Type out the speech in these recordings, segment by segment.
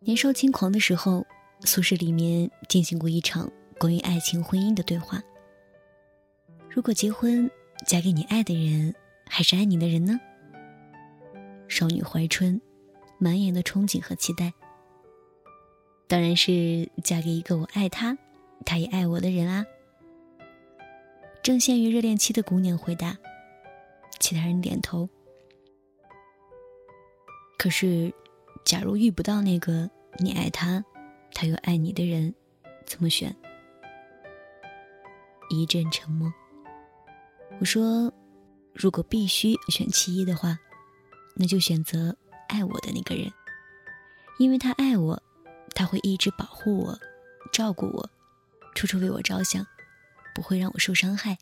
年少轻狂的时候，宿舍里面进行过一场关于爱情、婚姻的对话。如果结婚，嫁给你爱的人，还是爱你的人呢？少女怀春，满眼的憧憬和期待。当然是嫁给一个我爱他，他也爱我的人啊。正陷于热恋期的姑娘回答，其他人点头。可是，假如遇不到那个你爱他，他又爱你的人，怎么选？一阵沉默。我说，如果必须选其一的话，那就选择爱我的那个人，因为他爱我，他会一直保护我，照顾我，处处为我着想，不会让我受伤害。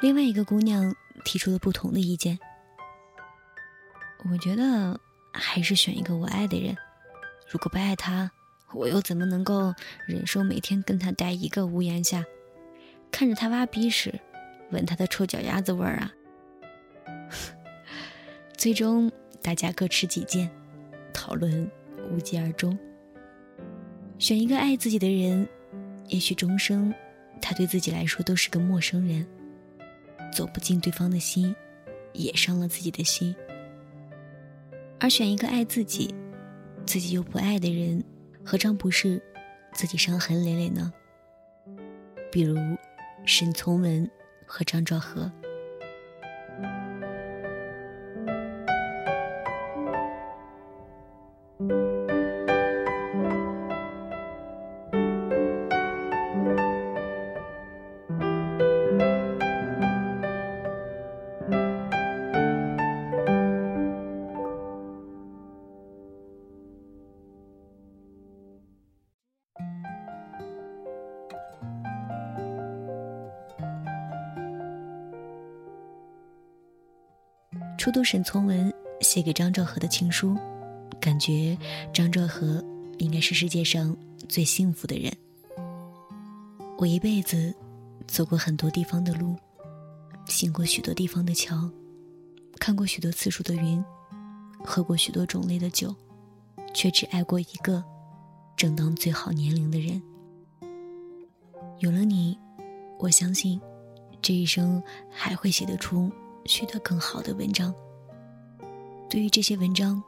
另外一个姑娘提出了不同的意见，我觉得还是选一个我爱的人。如果不爱他，我又怎么能够忍受每天跟他待一个屋檐下，看着他挖鼻屎？闻他的臭脚丫子味儿啊！最终大家各持己见，讨论无疾而终。选一个爱自己的人，也许终生他对自己来说都是个陌生人，走不进对方的心，也伤了自己的心。而选一个爱自己，自己又不爱的人，何尝不是自己伤痕累累呢？比如沈从文。和张兆和。初读沈从文写给张兆和的情书，感觉张兆和应该是世界上最幸福的人。我一辈子走过很多地方的路，行过许多地方的桥，看过许多次数的云，喝过许多种类的酒，却只爱过一个正当最好年龄的人。有了你，我相信这一生还会写得出。许多更好的文章。对于这些文章，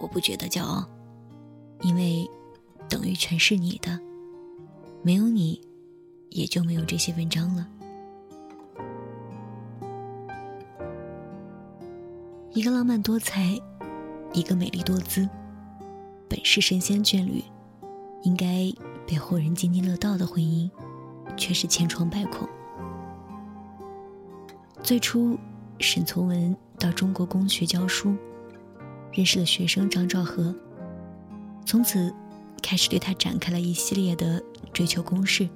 我不觉得骄傲，因为等于全是你的，没有你，也就没有这些文章了。一个浪漫多才，一个美丽多姿，本是神仙眷侣，应该被后人津津乐道的婚姻，却是千疮百孔。最初。沈从文到中国公学教书，认识了学生张兆和，从此开始对他展开了一系列的追求攻势。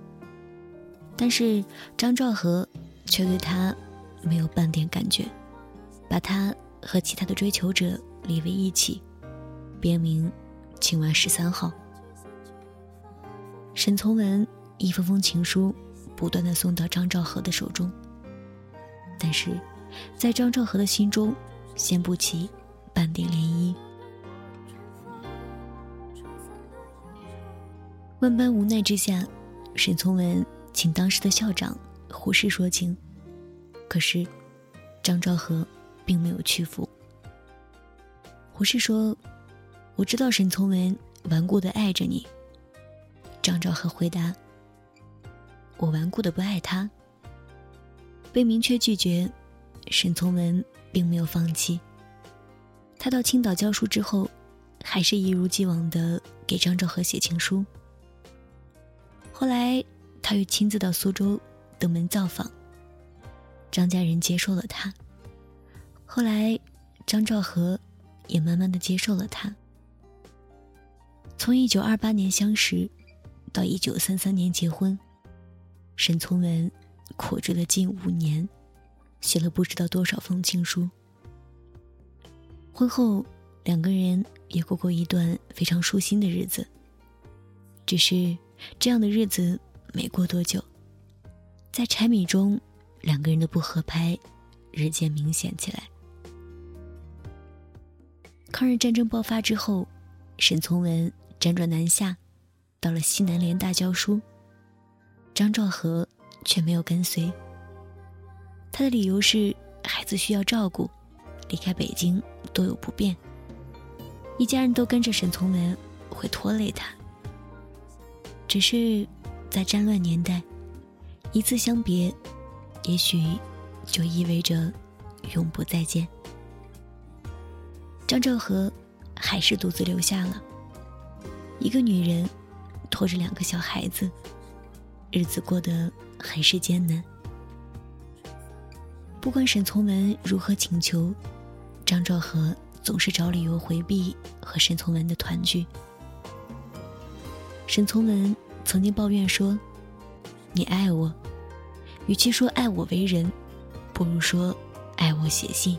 但是张兆和却对他没有半点感觉，把他和其他的追求者列为一起，别名“青蛙十三号”。沈从文一封封情书不断的送到张兆和的手中，但是。在张兆和的心中，掀不起半点涟漪。万般无奈之下，沈从文请当时的校长胡适说情，可是张兆和并没有屈服。胡适说：“我知道沈从文顽固的爱着你。”张兆和回答：“我顽固的不爱他。”被明确拒绝。沈从文并没有放弃。他到青岛教书之后，还是一如既往的给张兆和写情书。后来，他又亲自到苏州登门造访。张家人接受了他。后来，张兆和也慢慢的接受了他。从一九二八年相识，到一九三三年结婚，沈从文苦追了近五年。写了不知道多少封情书。婚后，两个人也过过一段非常舒心的日子。只是这样的日子没过多久，在柴米中，两个人的不合拍日渐明显起来。抗日战争爆发之后，沈从文辗转南下，到了西南联大教书。张兆和却没有跟随。他的理由是孩子需要照顾，离开北京多有不便。一家人都跟着沈从文会拖累他。只是在战乱年代，一次相别，也许就意味着永不再见。张兆和还是独自留下了。一个女人拖着两个小孩子，日子过得很是艰难。不管沈从文如何请求，张兆和总是找理由回避和沈从文的团聚。沈从文曾经抱怨说：“你爱我，与其说爱我为人，不如说爱我写信。”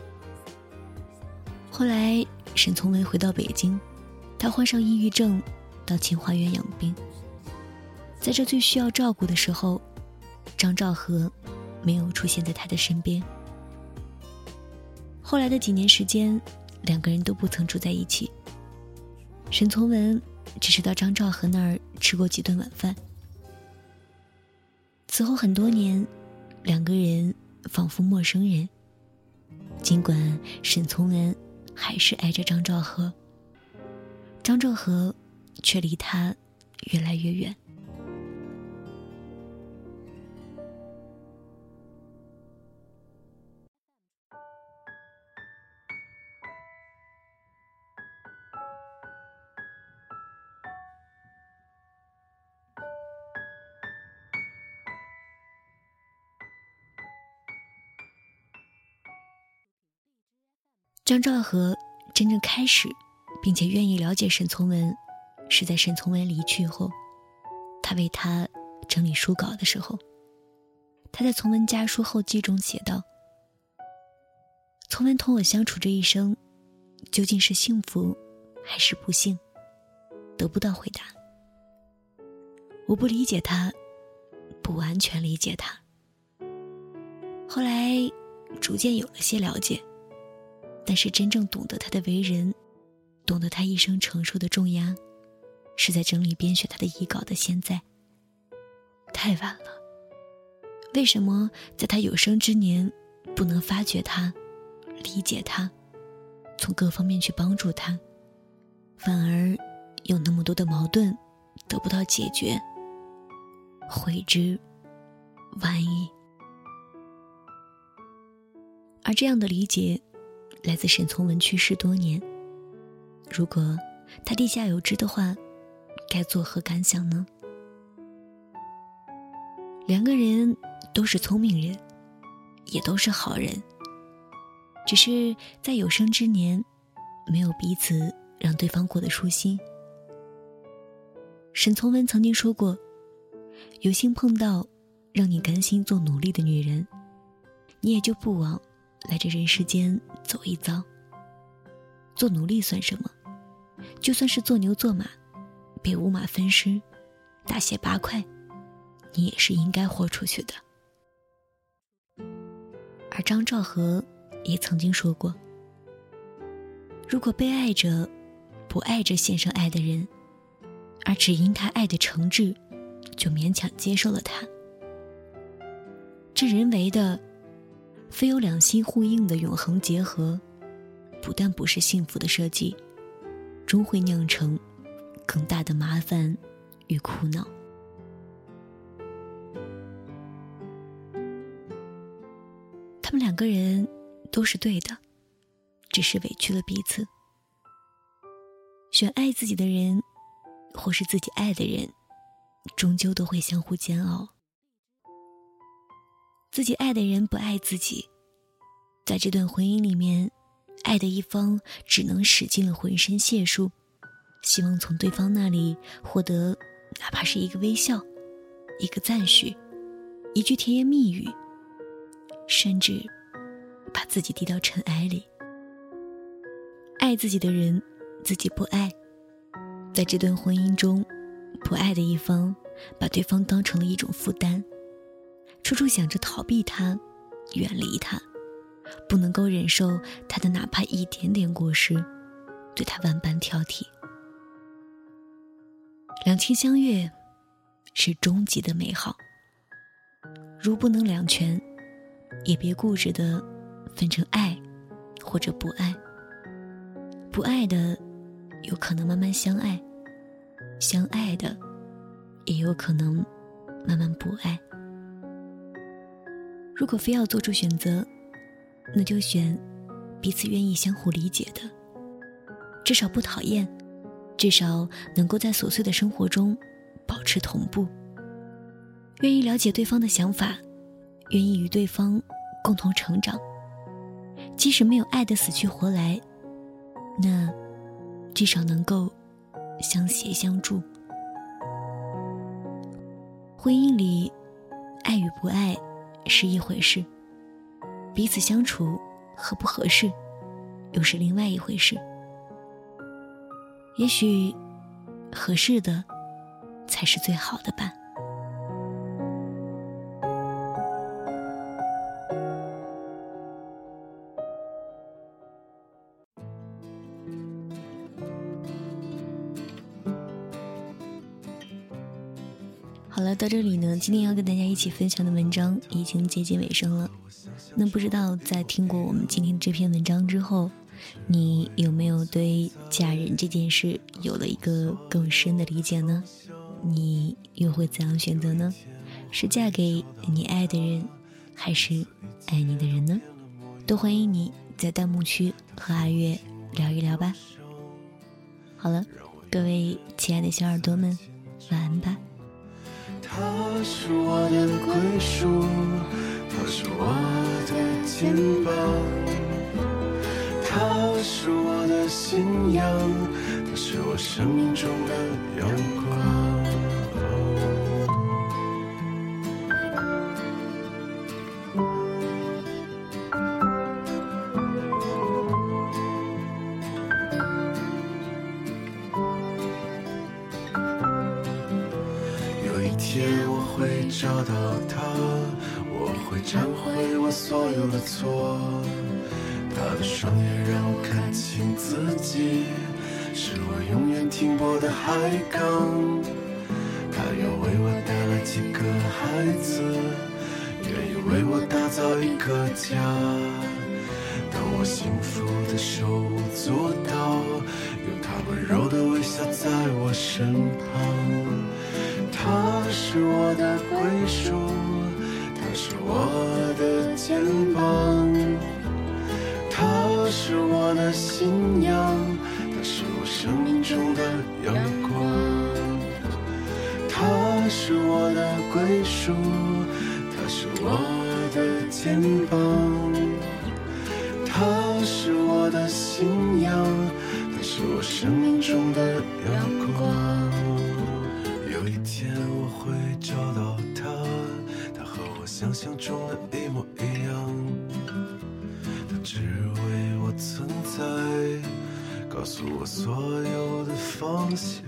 后来，沈从文回到北京，他患上抑郁症，到清华园养病。在这最需要照顾的时候，张兆和没有出现在他的身边。后来的几年时间，两个人都不曾住在一起。沈从文只是到张兆和那儿吃过几顿晚饭。此后很多年，两个人仿佛陌生人。尽管沈从文。还是挨着张兆和，张兆和却离他越来越远。张兆和真正开始，并且愿意了解沈从文，是在沈从文离去后，他为他整理书稿的时候。他在《从文家书后记》中写道：“从文同我相处这一生，究竟是幸福还是不幸？得不到回答。我不理解他，不完全理解他。后来逐渐有了些了解。”但是真正懂得他的为人，懂得他一生承受的重压，是在整理编选他的遗稿的现在。太晚了。为什么在他有生之年，不能发掘他，理解他，从各方面去帮助他，反而有那么多的矛盾得不到解决，悔之晚矣。而这样的理解。来自沈从文去世多年。如果他地下有知的话，该作何感想呢？两个人都是聪明人，也都是好人，只是在有生之年，没有彼此让对方过得舒心。沈从文曾经说过：“有幸碰到让你甘心做奴隶的女人，你也就不枉。”来这人世间走一遭。做奴隶算什么？就算是做牛做马，被五马分尸，大卸八块，你也是应该豁出去的。而张兆和也曾经说过：如果被爱着，不爱着献上爱的人，而只因他爱的诚挚，就勉强接受了他，这人为的。非有两心互应的永恒结合，不但不是幸福的设计，终会酿成更大的麻烦与苦恼。他们两个人都是对的，只是委屈了彼此。选爱自己的人，或是自己爱的人，终究都会相互煎熬。自己爱的人不爱自己，在这段婚姻里面，爱的一方只能使尽了浑身解数，希望从对方那里获得哪怕是一个微笑、一个赞许、一句甜言蜜语，甚至把自己低到尘埃里。爱自己的人，自己不爱，在这段婚姻中，不爱的一方把对方当成了一种负担，处处想着逃避他，远离他，不能够忍受他的哪怕一点点过失，对他万般挑剔。两情相悦是终极的美好，如不能两全，也别固执的分成爱或者不爱。不爱的有可能慢慢相爱，相爱的也有可能慢慢不爱。如果非要做出选择，那就选彼此愿意相互理解的，至少不讨厌。至少能够在琐碎的生活中保持同步，愿意了解对方的想法，愿意与对方共同成长。即使没有爱的死去活来，那至少能够相携相助。婚姻里，爱与不爱是一回事，彼此相处合不合适又是另外一回事。也许，合适的才是最好的伴。到这里呢，今天要跟大家一起分享的文章已经接近尾声了。那不知道在听过我们今天这篇文章之后。你有没有对嫁人这件事有了一个更深的理解呢？你又会怎样选择呢？是嫁给你爱的人，还是爱你的人呢？都欢迎你在弹幕区和阿月聊一聊吧。好了，各位亲爱的小耳朵们，晚安吧。归属，他是我的肩膀。他是我的信仰，他是我生命中的阳光。有一天我会找到他，我会忏悔我所有的错。他的双眼让我看清自己，是我永远停泊的海港。他要为我带来几个孩子，愿意为我打造一个家。当我幸福的手舞足蹈，有他温柔的微笑在我身旁。归属，他是我的肩膀。他是我的信仰，他是我生命中的阳光。他是我的归属，他是我的肩膀。他是我的信仰，他是我生命中的阳光。中的一模一样。它只为我存在，告诉我所有的方向。